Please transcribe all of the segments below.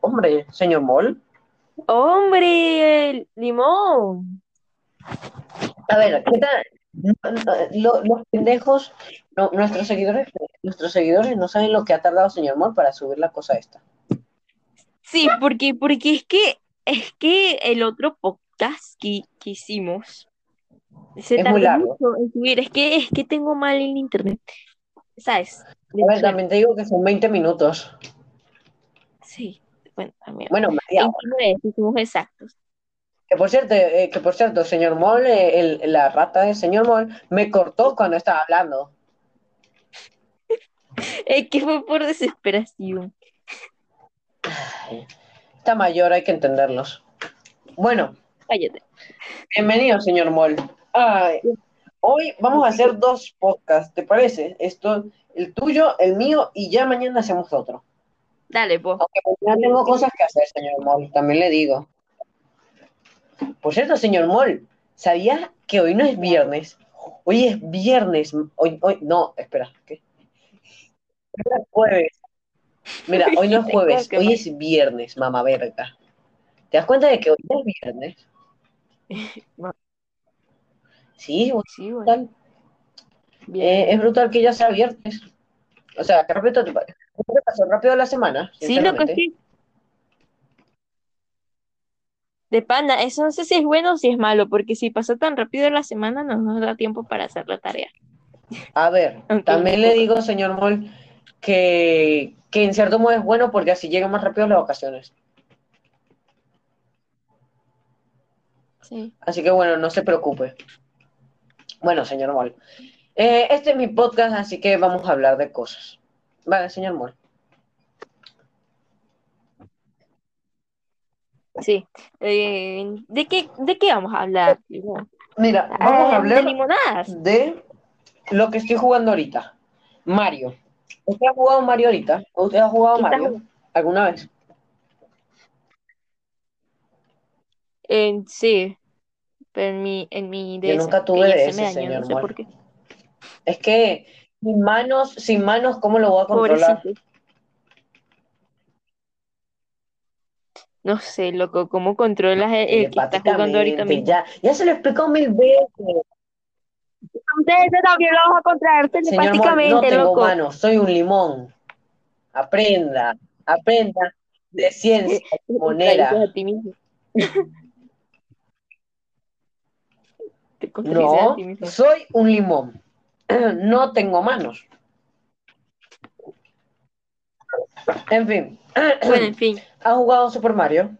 Hombre, señor Moll. Hombre, limón. A ver, ¿qué tal? Lo- Los pendejos, no, nuestros seguidores, nuestros seguidores no saben lo que ha tardado señor Moll para subir la cosa esta. Sí, porque, porque es que es que el otro podcast que, que hicimos se Es muy largo. mucho en subir. Es que es que tengo mal el internet. ¿Sabes? De A ver, también te digo que son 20 minutos. Sí, bueno, también. Bueno, media hora. 29, si somos exactos. Que por cierto, eh, que por cierto, señor Moll, eh, el- la rata del señor Moll me cortó cuando estaba hablando. Es que fue por desesperación. Ay, Está mayor, hay que entenderlos. Bueno, Cállate. bienvenido, señor Moll. Ay, hoy vamos a hacer dos podcasts, ¿te parece? Esto, el tuyo, el mío, y ya mañana hacemos otro. Dale, po. Aunque mañana tengo cosas que hacer, señor Moll, también le digo. Por cierto, señor Moll, ¿sabías que hoy no es viernes? Hoy es viernes. Hoy, hoy, no, espera, ¿qué? Hoy es jueves. Mira, hoy no es jueves, hoy es viernes, mamá verga. ¿Te das cuenta de que hoy no es viernes? Sí, bueno. brutal. Eh, es brutal que ya sea viernes. O sea, que rápido te, pa- te pasó rápido la semana. Sí, lo que sí. De pana, eso no sé si es bueno o si es malo, porque si pasó tan rápido la semana no nos da tiempo para hacer la tarea. A ver, también le digo, señor Moll, que, que en cierto modo es bueno porque así llegan más rápido las vacaciones. Sí. Así que bueno, no se preocupe. Bueno, señor Moll. eh, este es mi podcast, así que vamos a hablar de cosas. Vale, señor Moll. Sí. Eh, ¿de qué, de qué vamos a hablar? Mira, Ah, vamos a de hablar limonadas. de lo que estoy jugando ahorita. Mario. ¿Usted ha jugado Mario ahorita? ¿Usted ha jugado ¿Qué está Mario alguna vez? Eh, sí. Pero en mi, en mi Yo DS, nunca tuve ya DS, se me dañó, señor no sé por qué. Es que sin manos, sin manos, ¿cómo lo voy a controlar? Pobrecito. No sé, loco, ¿cómo controlas el, el que está jugando ahorita Telepáticamente, mismo? ya, ya se lo explicó mil veces. Ustedes también lo vas a Señor Moll, no telepáticamente, tengo loco. manos, soy un limón. Aprenda, aprenda de ciencia Te ti No, soy un limón. No tengo manos. En fin, Bueno, en fin. ¿ha jugado Super Mario?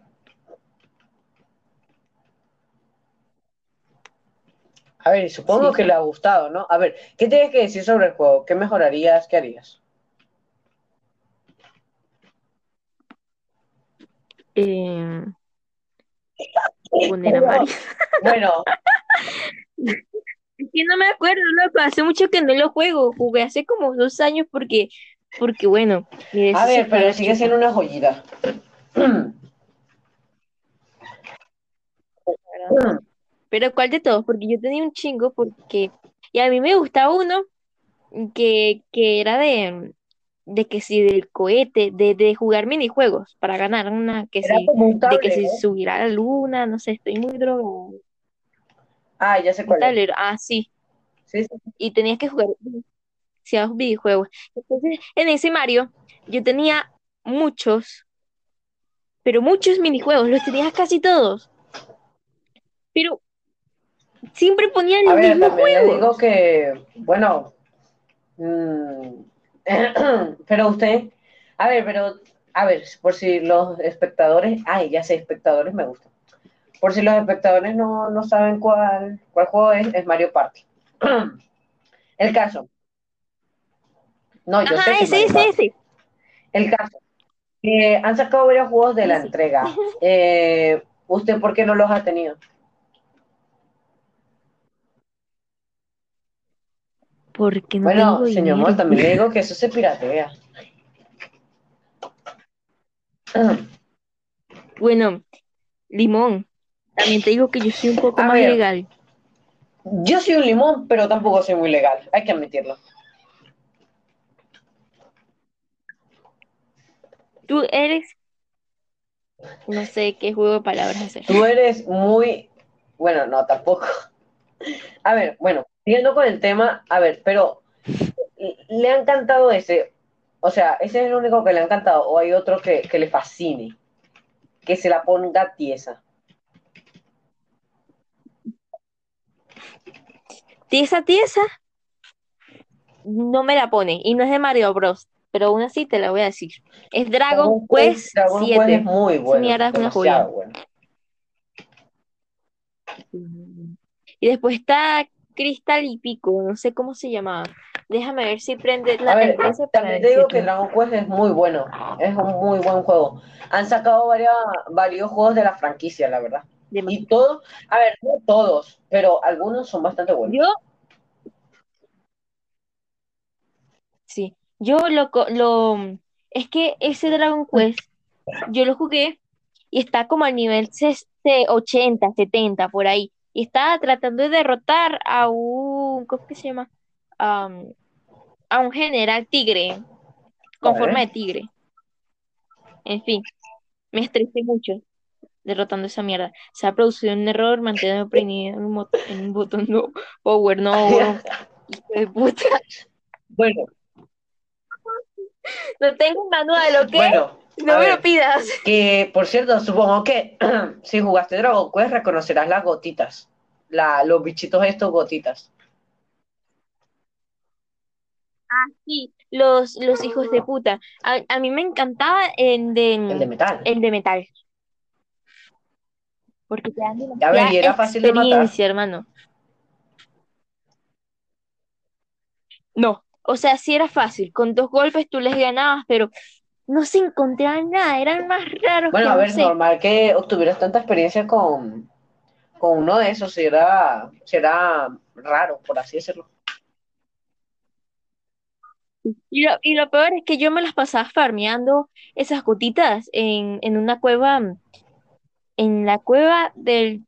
A ver, supongo Sí. que le ha gustado, ¿no? A ver, ¿qué tienes que decir sobre el juego? ¿Qué mejorarías? ¿Qué harías? Eh, Mario. Bueno, Es que no me acuerdo, loco. Hace mucho que no lo juego. Jugué hace como dos años porque, porque bueno. a ver, pero sigue siendo una joyita. Pero ¿cuál de todos? Porque yo tenía un chingo porque... Y a mí me gustaba uno que, que era de, de que si del cohete, de, de jugar minijuegos para ganar una, que Era si, de que si subir a la luna, no sé, estoy muy drogado. Ah, ya sé cuál tablero, ah, sí. Sí, sí. Y tenías que jugar demasiados videojuegos. Entonces, en ese Mario, yo tenía muchos, pero muchos minijuegos, los tenías casi todos. Pero siempre ponían A los ver, mismos también le juegos. digo que, bueno, mm, pero usted, a ver, pero, a ver, por si los espectadores, ay, ya sé, espectadores me gustan. Por si los espectadores no, no saben cuál, cuál juego es, es Mario Party. El caso. No, yo sé Ajá, que Mario ese, Party. ese. El caso. Eh, han sacado varios juegos de la Sí. entrega. Eh, ¿Usted por qué no los ha tenido? Bueno, tengo señor también le digo que eso se piratea. Bueno, Limón, también te digo que yo soy un poco más ver, legal. Yo soy un limón, pero tampoco soy muy legal, hay que admitirlo. Tú eres... No sé qué juego de palabras hacer. Tú eres muy... Bueno, no, tampoco. A ver, bueno, siguiendo con el tema, a ver, pero ¿le ha encantado ese? O sea, ¿ese es el único que le ha encantado o hay otro que, que le fascine? Que se la ponga tiesa. Tiesa, tiesa, no me la pone y no es de Mario Bros. Pero aún así te la voy a decir. Es Dragon Quest Dragon 7. Quest es muy bueno. mierda es una joya. bueno. Y después está Crystal y Pico, no sé cómo se llamaba. Déjame ver si prende la A ver, empresa para también te digo que. Dragon Quest es muy bueno, es un muy buen juego. Han sacado varias, varios juegos de la franquicia, la verdad. Y todos, a ver, no todos, pero algunos son bastante buenos. Yo, sí, yo lo, lo, es que ese Dragon Quest, yo lo jugué y está como al nivel ses- de 80, 70, por ahí. Y estaba tratando de derrotar a un, ¿cómo es que se llama? Am, a un general tigre, con forma de tigre. En fin, me estresé mucho derrotando esa mierda. Se ha producido un error, manteniendo oprimido en un, bot- en un botón no, power, no. Hijo de puta. Bueno, No tengo un manual, ¿ok? bueno, no a me ver. lo pidas. que por cierto, supongo que si jugaste Dragon Quest reconocerás las gotitas, la, los bichitos estos gotitas. Sí, los, los hijos de puta. A, a mí me encantaba el de, El de metal. el de metal. Porque te dan A ver, y era fácil de matar. hermano. No, o sea, sí era fácil. Con dos golpes tú les ganabas, pero no se encontraban nada. Eran más raros Bueno, que a no ver, sé. normal que obtuvieras tanta experiencia con, con uno de esos, será, será raro, por así decirlo. Y lo, y lo peor es que yo me las pasaba farmeando esas gotitas en, en una cueva, en la cueva del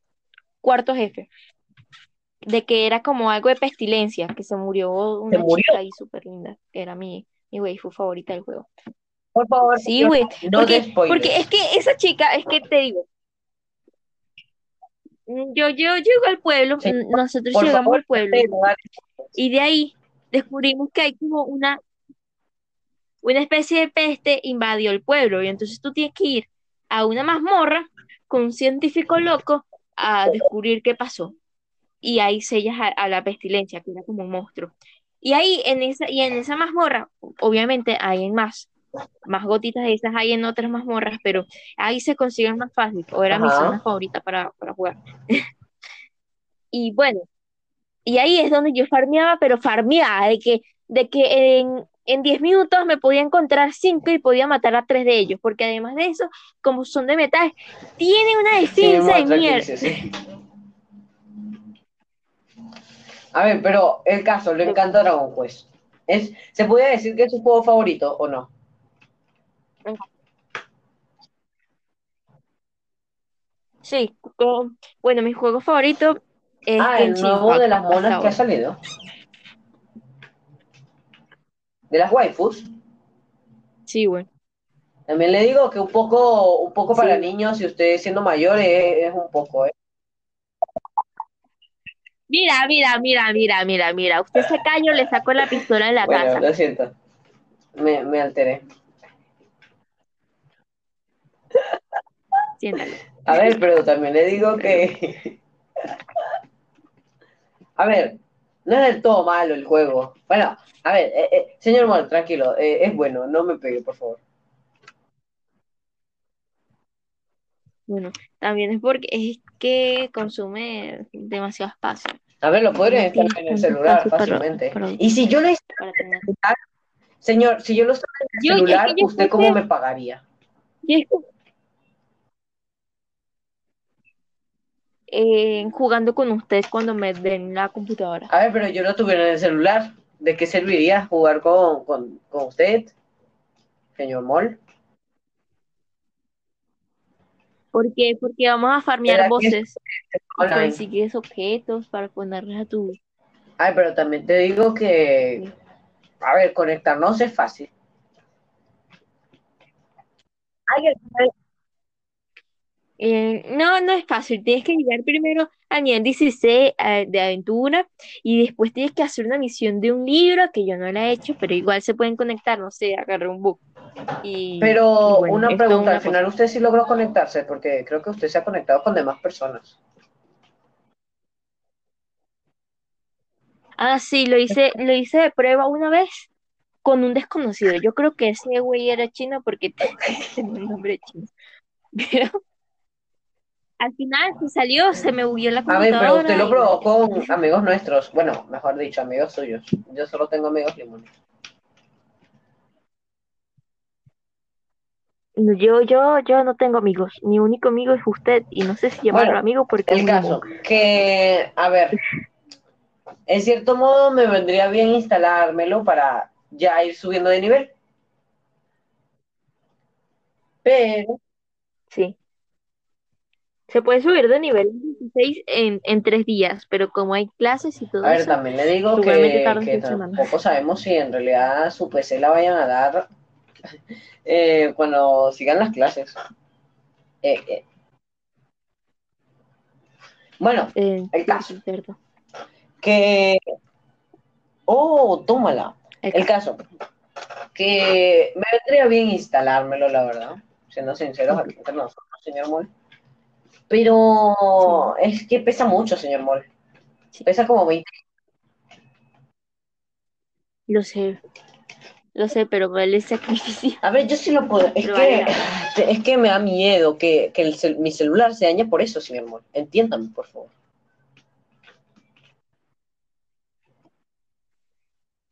cuarto jefe. De que era como algo de pestilencia, que se murió una murió? chica ahí súper linda, que era mi, mi waifu favorita del juego. Por favor, Sí, güey, no porque, porque es que esa chica, es que te digo, mm, yo, yo llego al pueblo, Sí, mm, nosotros Por llegamos favor, al pueblo y de ahí descubrimos que hay como una, una especie de peste invadió el pueblo y entonces tú tienes que ir a una mazmorra con un científico loco a descubrir qué pasó. Y ahí sellas a, a la pestilencia, que era como un monstruo. Y ahí en esa, y en esa mazmorra, obviamente hay más, más gotitas de esas hay en otras mazmorras, pero ahí se consiguen más fácil, o era mi Ajá. zona favorita para, para jugar. Y bueno, y ahí es donde yo farmeaba, pero farmeaba, de que, de que en, en 10 minutos me podía encontrar 5 y podía matar a 3 de ellos, porque además de eso, como son de metal, tienen una Sí, defensa de muestra que mierda. sí. A ver, pero el caso, le encanta Dragon Quest. Es, ¿Se puede decir que es su juego favorito o no? Sí, bueno, mi juego favorito es Ah, el nuevo de las monas que ha salido. De las waifus. Sí, güey. También le digo que un poco, un poco para niños, y usted siendo mayor es, es un poco, ¿eh? Mira, mira, mira, mira, mira, mira. Usted se cayó, le sacó la pistola de la Bueno, casa. lo siento. Me, me alteré. Siéntalo. A ver, pero también le digo que. A ver, no es del todo malo el juego. Bueno, a ver, eh, eh, señor Mol, tranquilo, eh, es bueno, no me pegue, por favor. Bueno, también es porque es que consume demasiado espacio A ver, lo podría No instalar tiene en el celular para- fácilmente. para- Y si yo lo instalo para tener. Señor, si yo lo instalo en el Yo- es que celular, ¿usted cómo me pagaría? Y es que, eh, jugando con ustedes cuando me den la computadora. A ver, pero yo lo tuviera en el celular. ¿De qué serviría jugar con, con, con usted, señor Mol? Porque, porque vamos a farmear ¿Será que voces Online. consigues objetos para ponerles a tu. Ay, pero también te digo que, a ver, conectarnos es fácil. Ay, final- Eh, no, no es fácil. Tienes que llegar primero al nivel 16 eh, de aventura y después tienes que hacer una misión de un libro que yo no la he hecho, pero igual se pueden conectar, no sé, agarré un book. Y, Pero y bueno, una pregunta, una al final cosa. usted sí logró conectarse, porque creo que usted se ha conectado con demás personas. Ah, sí, lo hice, lo hice de prueba una vez con un desconocido. Yo creo que ese güey era chino porque tenía un nombre chino. Pero al final se salió, se me bugueó la A ver, pero usted computadora lo probó con amigos nuestros. Bueno, mejor dicho, amigos suyos. Yo solo tengo amigos limones. yo, yo, yo no tengo amigos. Mi único amigo es usted y no sé si llamarlo Bueno, amigo porque El caso, que, a ver, en cierto modo me vendría bien instalármelo para ya ir subiendo de nivel. Pero, Sí. Se puede subir de nivel 16 en, en tres días, pero como hay clases y todo a ver, eso, también le digo que, que tampoco sabemos si en realidad su PC la vayan a dar eh, cuando sigan las clases. Eh, eh. Bueno, el caso. que... Oh, tómala. El El caso, que me vendría bien instalármelo, la verdad, siendo sinceros aquí entre nosotros, señor Moll. Pero es que pesa mucho, señor Moll. Sí. Pesa como 20. Lo sé, lo sé, pero vale el sacrificio. A ver, yo sí lo puedo. Es Pero que, vale es que me da miedo que, que el cel- mi celular se dañe por eso, señor Moll. Entiéndame, por favor.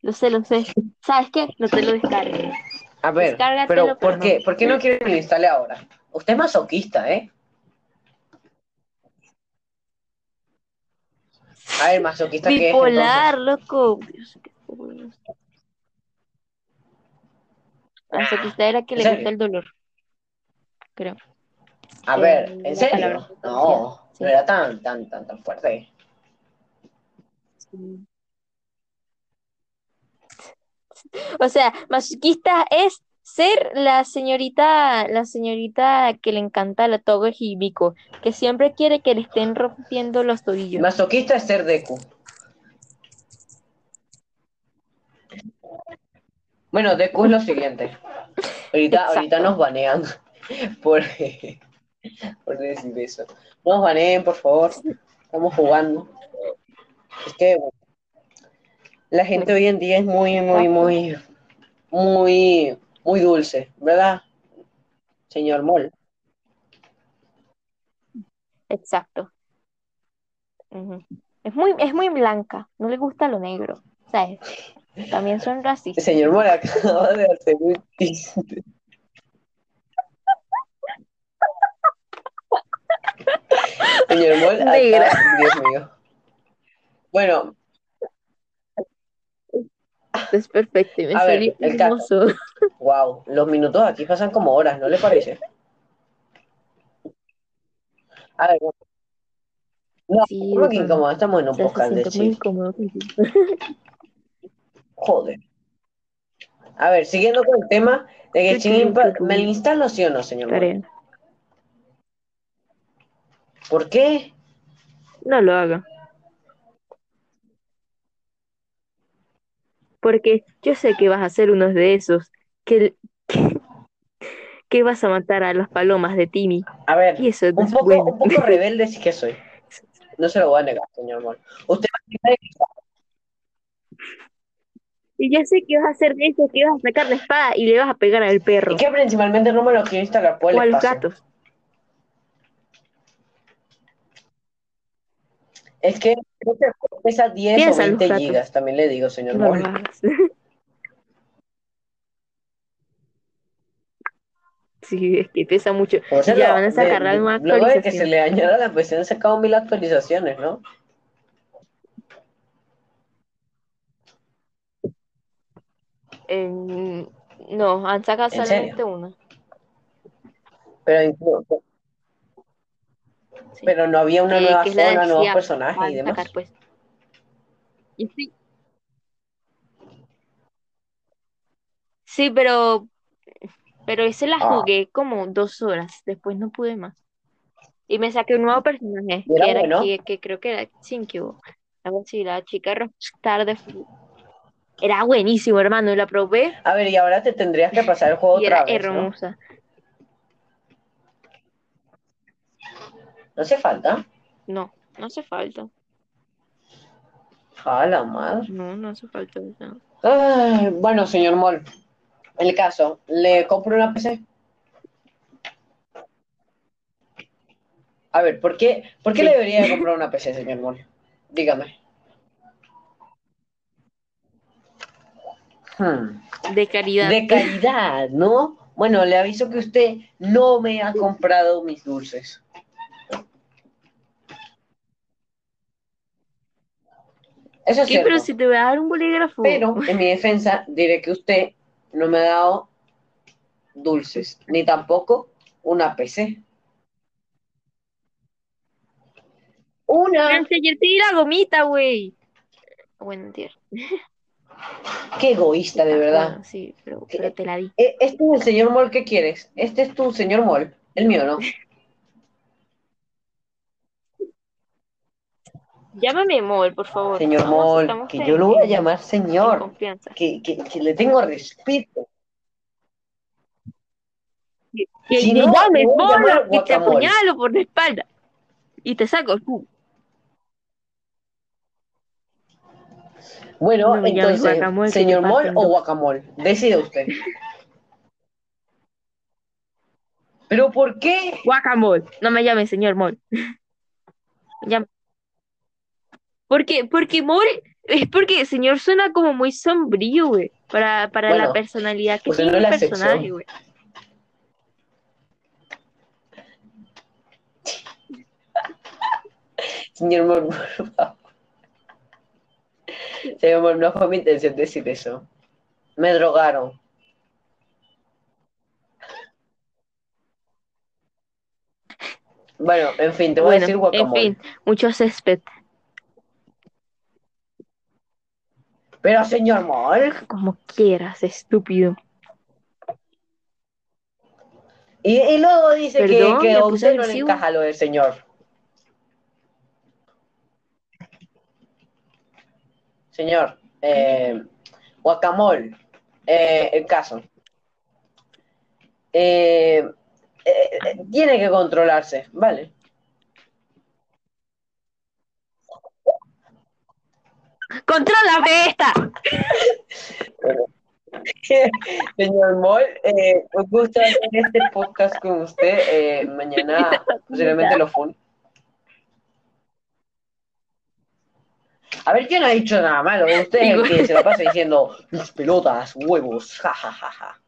Lo sé, lo sé. ¿Sabes qué? No te lo descargues. A ver, Descárgatelo, pero ¿por pero qué? no. ¿Por qué no quiere que lo instale ahora? Usted es masoquista, ¿eh? A ver, masoquista que es Bipolar, loco. Dios, qué bueno. Masoquista era que ¿En le gusta el dolor. Creo. A ver, ¿en serio? palabra No, no era tan, tan, tan, tan fuerte. sí. O sea, masoquista es ser la señorita, la señorita que le encanta la toga Hibiko, que siempre quiere que le estén rompiendo los tobillos. Masoquista es ser Deku. Bueno, Deku es lo siguiente. Ahorita, ahorita nos banean por, por decir eso. No nos baneen, por favor. Estamos jugando. Es que bueno, la gente hoy en día es muy, muy, muy, muy, muy dulce, ¿verdad? Señor Moll. Exacto. Es muy, es muy blanca, no le gusta lo negro, ¿sabes? También son racistas. Señor Moll acaba de hacer un chiste. Señor Moll acaba-. Dios mío. Bueno, Es perfecto, y me A ver, el hermoso. wow, los minutos aquí pasan como horas, ¿no le parece? A ver, no, Sí, ¿cómo que no, incómodo? Estamos en un podcast de muy incómodo. Joder. A ver, siguiendo con el tema de que Impact. ¿me lo instalo sí o no, señor? Tarea. ¿Por qué? No lo haga. Porque yo sé que vas a ser uno de esos que, que, que vas a matar a las palomas de Timmy. A ver, Y eso un poco, bueno. un poco rebelde sí que soy. No se lo voy a negar, señor Moll. Usted Y ya sé que vas a hacer de eso, que vas a sacar la espada y le vas a pegar al perro es que principalmente no me lo quiero instalar por el o a los gatos. Es que creo que pesa 10 Piensa o en los 20 gatos. gigas, también le digo, señor No lo. Sí, es que pesa mucho. Por cierto, Ya van a sacar de- nueva luego de que se le dañara la PC han sacado mil actualizaciones, ¿no? En- no, han sacado ¿En solamente una. Pero, incluso- sí. pero no había una Eh, nueva zona, nuevos personajes y demás. sacar, pues. Y sí. Sí, pero Pero ese la Ah. jugué como dos horas, después no pude más. Y me saqué un nuevo personaje, ¿Y era que era bueno? que, que creo que era Tsinkyu, algo así, la chica rockstar de. Era buenísimo, hermano, y la probé A ver, y ahora te tendrías que pasar el juego y otra era vez, hermosa. ¿No hace falta? No, no hace falta. A la madre. No, no hace falta. no. Ay, bueno, señor Moll, el caso, ¿le compro una PC? A ver, ¿por qué, ¿por qué Sí. le debería de comprar una PC, señor Moll? Dígame. Hmm. De caridad. De calidad, ¿no? Bueno, le aviso que usted no me ha comprado mis dulces. Eso es ¿Qué? cierto. Pero si te voy a dar un bolígrafo. Pero en mi defensa diré que usted no me ha dado dulces, ni tampoco una PC. Una. Si ayer te di la gomita, güey. Bueno, mentira. Qué egoísta, de verdad. Bueno, sí, pero, pero te la di. E- Este es el señor Mol que quieres. Este es tu señor Mol. El mío no. Llámame Mol, por favor. Señor Mol, que yo lo voy a llamar señor. Que, que, que le tengo respeto. Que Si no, llames Mol y te apuñalo por la espalda. Y te saco el culo. Bueno, No entonces, señor Mol o dos. guacamole. Decide usted. ¿Pero por qué? Guacamole. No me llames señor Mol. Me llama- Porque, porque Mol es porque el señor suena como muy sombrío, güey. Para, para Bueno, la personalidad que usted tiene no el personaje, güey. Señor Mol, por favor. Señor no fue mi intención decir eso. Me drogaron. Bueno, en fin, te voy a decir Bueno, en guacamole. fin, mucho césped. Pero señor Mol. Como quieras, estúpido. Y, y luego dice que, Perdón, que a usted no le encaja lo del señor. Señor, eh, guacamole, eh, el caso. Eh, eh, eh, tiene que controlarse, ¿vale? ¡Contrólame esta! Señor Moll, eh, un gusto hacer este podcast con usted. eh, mañana posiblemente lo fun. A ver, ¿quién ha dicho nada malo? Usted es el que se la pasa diciendo mis pelotas, huevos, ja, ja, ja, ja.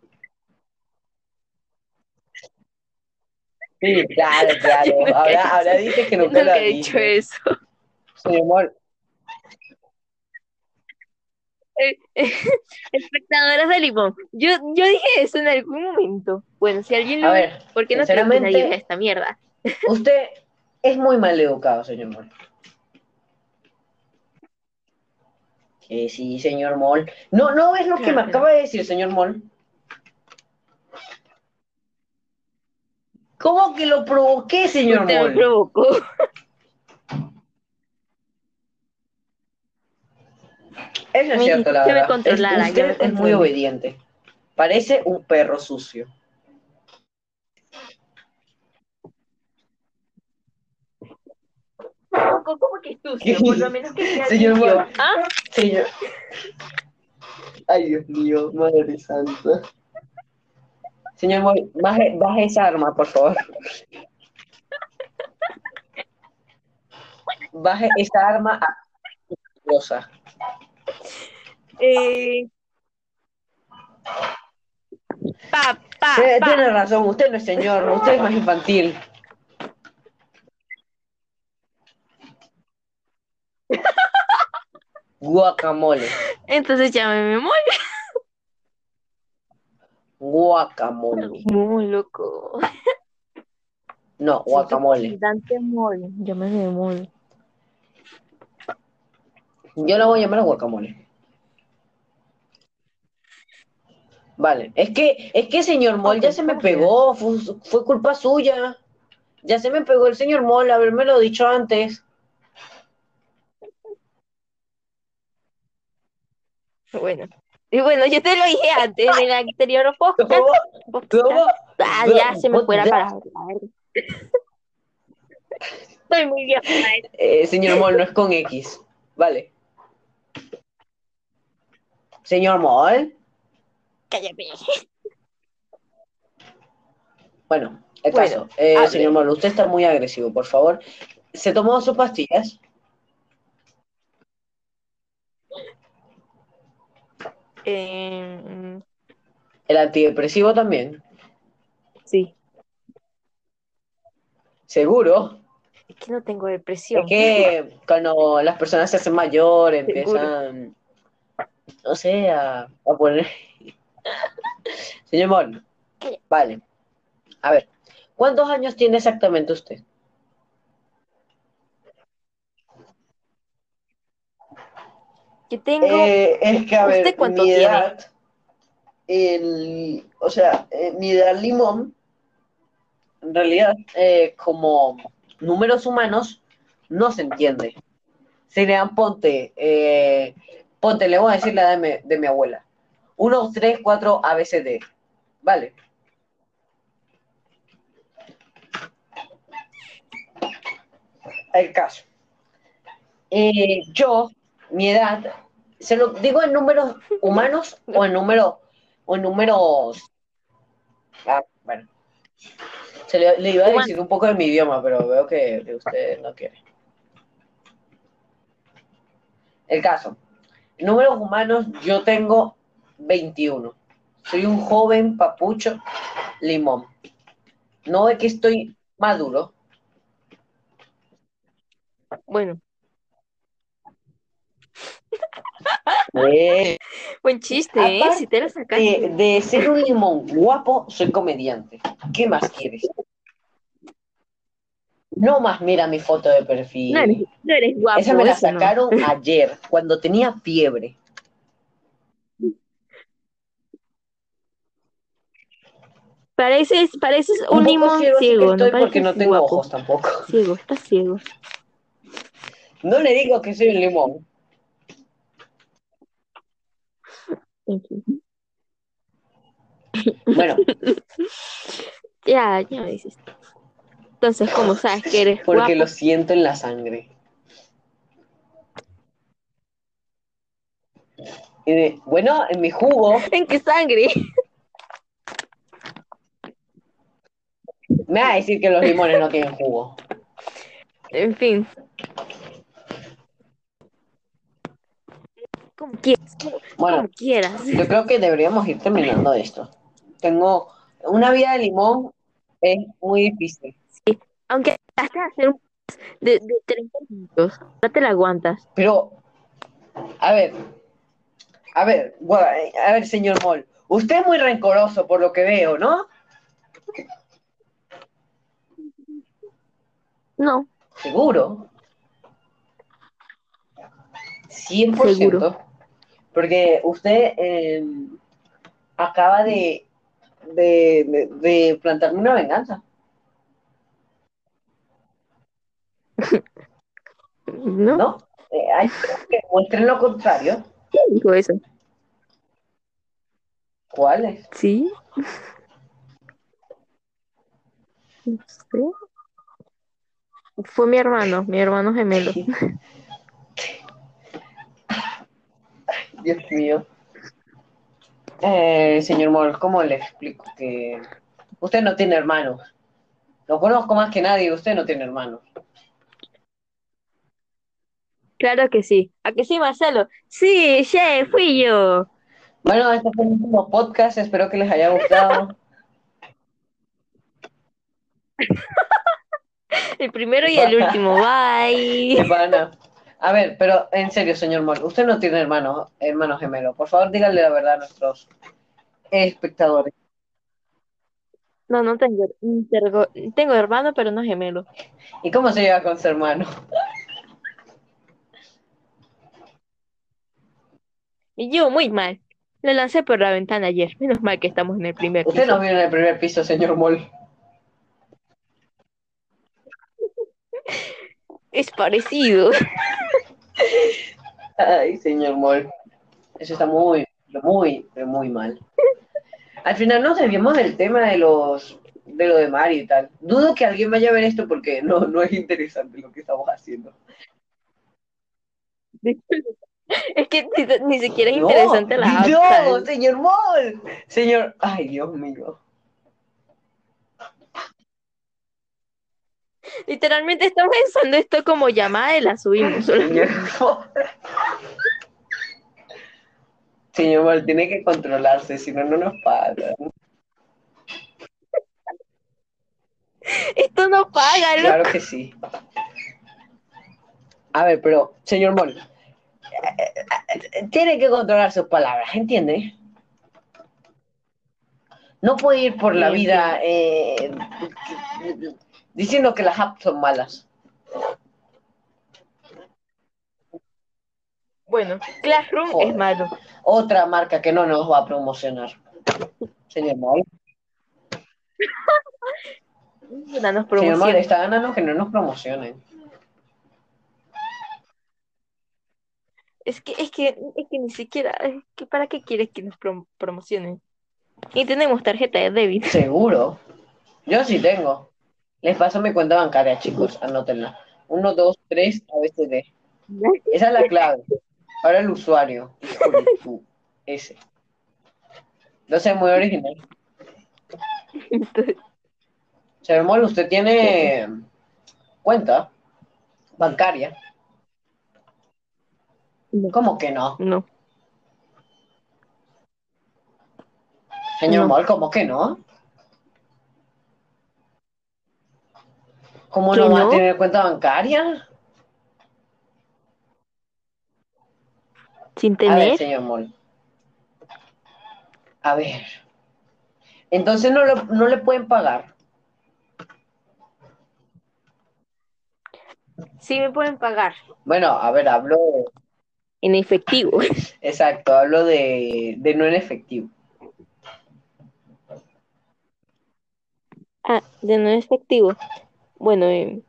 Sí, claro, claro. Ahora, ahora dicho- dice que nunca lo ha dicho. eso. Señor Moll, Eh, eh, Espectadores de limón. Yo, yo dije eso en algún momento. Bueno, si alguien lo a ve, ver, ¿por qué no que nadie vea esta mierda? usted es muy mal educado, señor Moll. Que sí, señor Moll. No, no ves lo que me Claro. acaba de decir, señor Moll. ¿Cómo que lo provoqué, señor Usted me Moll? provocó. Eso es cierto, la verdad. Es- usted muy obediente. Parece un perro sucio. ¿Cómo, que sucio? Por lo menos que sea Señor limpio. ¿Ah? Señor. Ay, Dios mío, madre santa. Señor Moll, baje, baje esa arma, por favor. Baje esa arma a rosa. Eh... Pa, pa, Tiene, pa. razón, usted no es señor, usted es más infantil. Guacamole. Entonces llámeme Mol. Guacamole. Muy loco. No, guacamole. Dante Mol. Llámeme Mol. Yo lo voy a llamar guacamole. Vale, es que, es que señor Moll ya se me pegó, fue, fue culpa suya. Ya se me pegó el señor Moll, haberme lo dicho antes. Bueno. Y bueno, yo te lo dije antes, en el anterior podcast. ¿Cómo? Ah, ya se me fue la palabra. la verdad. Estoy muy bien. para. Eh, señor Moll, no es con X. Vale. Señor Moll. Cállate. Bueno, el Bueno, caso. Eh, señor Moll, usted está muy agresivo, por favor. ¿Se tomó sus pastillas? Eh, ¿El antidepresivo también? sí, ¿Seguro? Es que no tengo depresión. Es que cuando las personas se hacen mayores, empiezan, no sé, a, a poner... Señor ¿Qué? vale. A ver, ¿cuántos años tiene exactamente usted? Yo tengo. Eh, es que, a ¿Usted ver, cuánto mi tiene? edad, el, o sea, eh, mi edad limón, en realidad, eh, como números humanos, no se entiende. Serían, ponte, eh, ponte, le voy a decir la edad de mi, de mi abuela. 1, 3, 4, ABCD. Vale. El caso. Eh, yo, mi edad, ¿se lo digo en números humanos o en números o en números ah, bueno. Se le, le iba a decir un poco de mi idioma, pero veo que, usted no quiere. El caso. Números humanos, yo tengo 21. Soy un joven papucho limón. No es que estoy maduro. Bueno, Eh, buen chiste, ¿eh? Si te lo sacaste. de, de ser un limón guapo, soy comediante. ¿Qué más quieres? No más mira mi foto de perfil. No eres, no eres guapo. Esa me la no. sacaron ayer, cuando tenía fiebre. Pareces, pareces un, limón ciego ciego, estoy no porque no tengo guapo. ojos tampoco. Ciego, estás ciego. No le digo que soy un limón. En fin. Bueno, Ya, ya me dices. Entonces, ¿cómo sabes que eres porque guapo? lo siento en la sangre. Bueno, en mi jugo, ¿En qué sangre? me va a decir que los limones no tienen jugo. En fin. Como quieras, Bueno, como quieras. yo creo que deberíamos ir terminando esto. Tengo una vida de limón, es muy difícil. Aunque hasta hacer un de, de 30 minutos, no te la aguantas. Pero, a ver, a ver, a ver, señor Moll, usted es muy rencoroso por lo que veo, ¿no? No, Seguro. 100%. Seguro. Porque usted eh, acaba de, de, de- de plantarme una venganza. no, ¿no? Eh, hay que muestren lo contrario. ¿quién dijo eso? ¿Cuáles? Sí. Sé. Fue mi hermano, mi hermano gemelo. Dios mío. Eh, señor Moll, ¿cómo le explico que usted no tiene hermanos? Lo conozco más que nadie, usted no tiene hermanos. Claro que sí. ¿A que sí, Marcelo? Sí, che, fui yo. Bueno, este fue el último podcast, espero que les haya gustado. El primero y el último. Bye. A ver, pero en serio, señor Moll, usted no tiene hermanos, hermanos gemelos. Por favor, díganle la verdad a nuestros espectadores. No, no tengo. Tengo hermano, pero no gemelo. ¿Y cómo se lleva con su hermano? Y yo muy mal. Lo lancé por la ventana ayer. Menos mal que estamos en el primer Usted piso. no vive en el primer piso, señor Moll. Es parecido. Ay, señor Moll. Eso está muy, muy, pero muy mal. Al final nos desviamos del tema de los de lo de Mario y tal. Dudo que alguien vaya a ver esto porque no, no es interesante lo que estamos haciendo. Es que ni, ni siquiera es No, interesante la ¿sabes? señor Moll. Señor, ay, Dios mío. Literalmente estamos usando esto como llamada y la subimos. Señor Moll, tiene que controlarse, si no, no nos paga. Esto no paga, loco. Claro que sí. A ver, pero, señor Moll, eh, eh, tiene que controlar sus palabras, ¿entiende? No puede ir por la vida eh, diciendo que las apps son malas. Bueno, Classroom Joder. es malo. Otra marca que no nos va a promocionar. Señor Danos señor promoción. está ganando que no nos promocionen. Es que, es que, es que ni siquiera, es que ¿para qué quieres que nos prom- promocionen? Y tenemos tarjeta de débito. ¿Seguro? Yo sí tengo. Les paso mi cuenta bancaria, chicos, anótenla. 1, 2, 3, ABCD. Esa es la clave. Ahora el usuario. Híjole, tú. Ese. No sé, muy original. Señor Moll, ¿usted tiene cuenta bancaria? No. ¿Cómo que no? no, Señor No. Moll, ¿cómo que no? ¿Cómo ¿Que no va a no? tener cuenta bancaria? sin A ver, tener. señor Moll. A ver. Entonces no, lo- no le pueden pagar. Sí me pueden pagar Bueno, a ver, hablo. en efectivo. Exacto, hablo de, de no en efectivo. Ah, de no efectivo. Bueno, eh,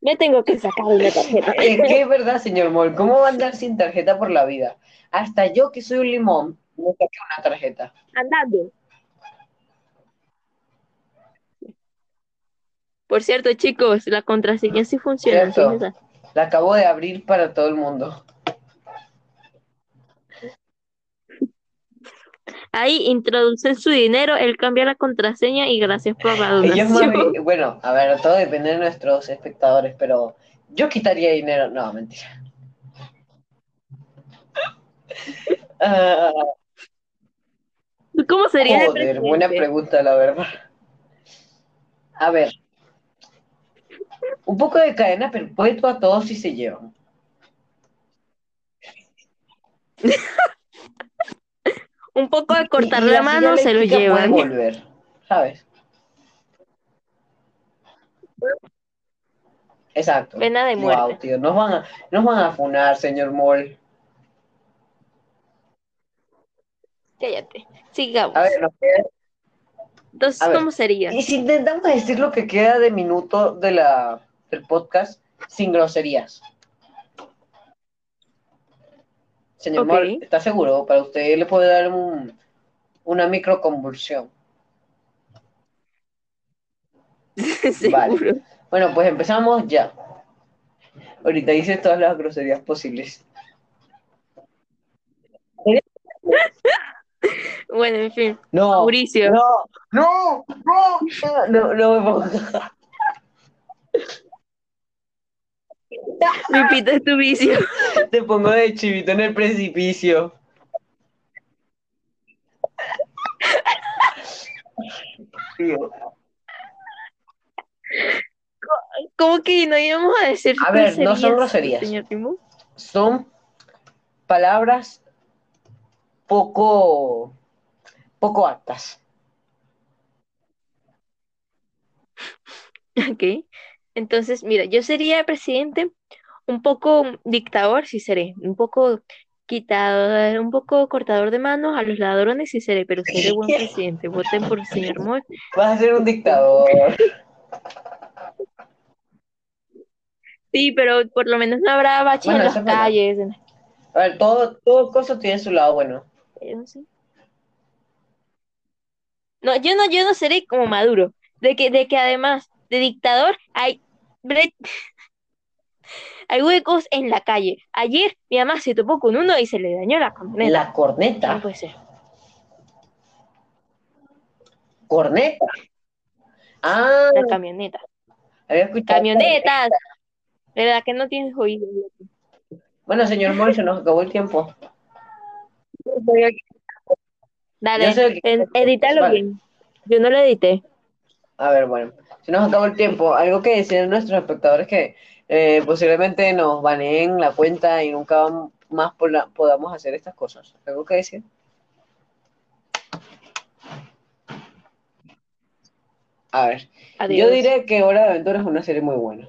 me tengo que sacar una tarjeta. Es que es verdad, señor Moll. ¿Cómo va a andar sin tarjeta por la vida? Hasta yo, que soy un limón, me saqué una tarjeta. Andando. Por cierto, chicos, la contraseña sí funciona. Cierto. La acabo de abrir para todo el mundo. Ahí introducen su dinero, él cambia la contraseña y gracias por la donación. bien- bueno, a ver, todo depende de nuestros espectadores, pero yo quitaría dinero. No, mentira. Ah, ¿Cómo sería de joder, buena pregunta, la verdad. A ver. Un poco de cadena perpetua a todos si se llevan. Un poco de cortar la mano se lo puede llevan. volver, ¿sabes? Exacto. Pena de Wow, muerte. tío, nos van a, nos van a funar, señor Moll. Cállate. Sigamos. A ver, nos queda- Entonces, a ver. ¿cómo sería? Y si intentamos decir lo que queda de minuto de la, del podcast sin groserías. Señor Ok. Moll, ¿está seguro? Para usted le puede dar un, una microconvulsión. Seguro. Bueno, pues empezamos ya. Ahorita hice todas las groserías posibles. Bueno, en fin. No, Mauricio. no, no, no, no, no me Lupita es tu vicio. Te pongo de chivito en el precipicio. ¿Cómo que no íbamos a decir A ver, no son groserías. señor Timú? Son palabras poco, poco aptas. Ok. Entonces, mira, yo sería presidente un poco dictador, sí seré. Un poco quitador, un poco cortador de manos a los ladrones, sí seré, pero seré buen presidente. Voten por el señor Moll. Vas a ser un dictador. Sí, pero por lo menos no habrá baches Bueno, en las calles. A ver, todo, todo cosa tiene su lado bueno. eh. No, yo no, yo no seré como Maduro, de que, de que además de dictador hay, bre- hay huecos en la calle. Ayer mi mamá se topó con uno y se le dañó la camioneta. La No corneta. puede ser. Corneta. Ah, La camioneta. había escuchado. Camionetas. ¿Verdad que no tienes oído? Bueno, señor Moll, se nos acabó el tiempo. Dale, edítalo Vale. bien. Yo no lo edité. A ver, bueno, se nos acabó el tiempo. Algo que decir a nuestros espectadores que eh, posiblemente nos baneen la cuenta y nunca más podamos hacer estas cosas. ¿Algo que decir? A ver, Adiós. yo diré que Hora de Aventura es una serie muy buena.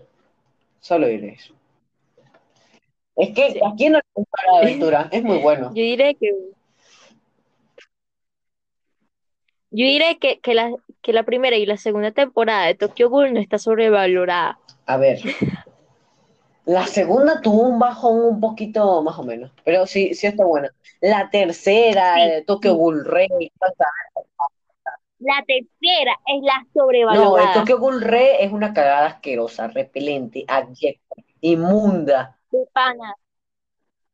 Solo diré eso. Es que, Sí. ¿a quién no le gusta Hora de Aventura? Es muy bueno. Yo diré que. Yo diré que, que, la, que la primera y la segunda temporada de Tokyo Ghoul no está sobrevalorada. A ver. La segunda tuvo un bajón un poquito más o menos, pero sí, sí está buena. La tercera, Sí, eh, Tokyo sí. Ghoul Rey, La tercera es la No, el sobrevalorada. Tokyo Ghoul Rey es una cagada asquerosa, repelente, abyecta, inmunda. de pana.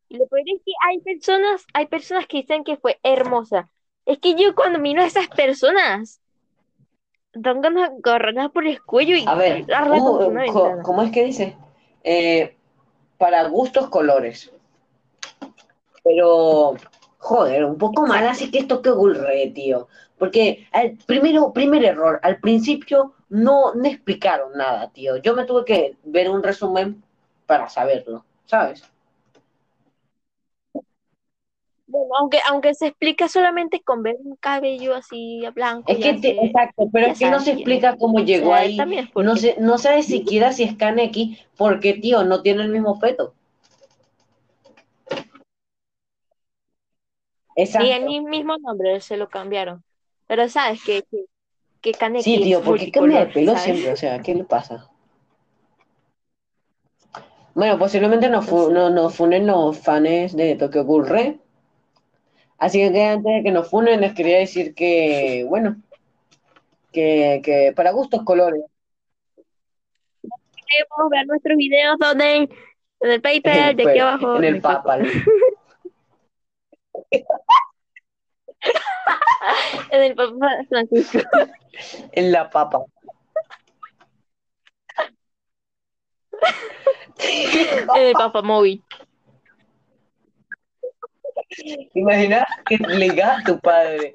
Y lo peor es que hay personas, hay personas que dicen que fue hermosa. Es que yo cuando miro a esas personas, dan ganas de agarrarlas por el cuello y A ver, ¿cómo, cómo es que dice? Eh, para gustos colores. Pero, joder, un poco mal así que es Tokyo Ghoul Rey, tío. Porque, primero, primer error, al principio no, no explicaron nada, tío. Yo me tuve que ver un resumen para saberlo, ¿sabes? Bueno, aunque, aunque se explica solamente con ver un cabello así blanco, Es que, te- exacto, pero es que no se explica cómo O llegó sea, ahí. también No porque- se, no sabe siquiera si es Kaneki, porque, tío, no tiene el mismo peto. Ni Exacto. el mismo nombre se lo cambiaron. Pero sabes que, que, que Kaneki Sí, tío, ¿por qué cambia multicolor, pelo ¿sabes? siempre? O sea, ¿qué le pasa? Bueno, posiblemente nos, fu- no- nos funen los fans de Tokyo Ghoul Re. Así que antes de que nos funen, les quería decir que, bueno, que, que para gustos colores. Podemos ver nuestros videos donde en el PayPal de aquí abajo. en el. PayPal. En el Papa Francisco. En la papa. En el Papa Móvil. Imagina que le digas a tu padre,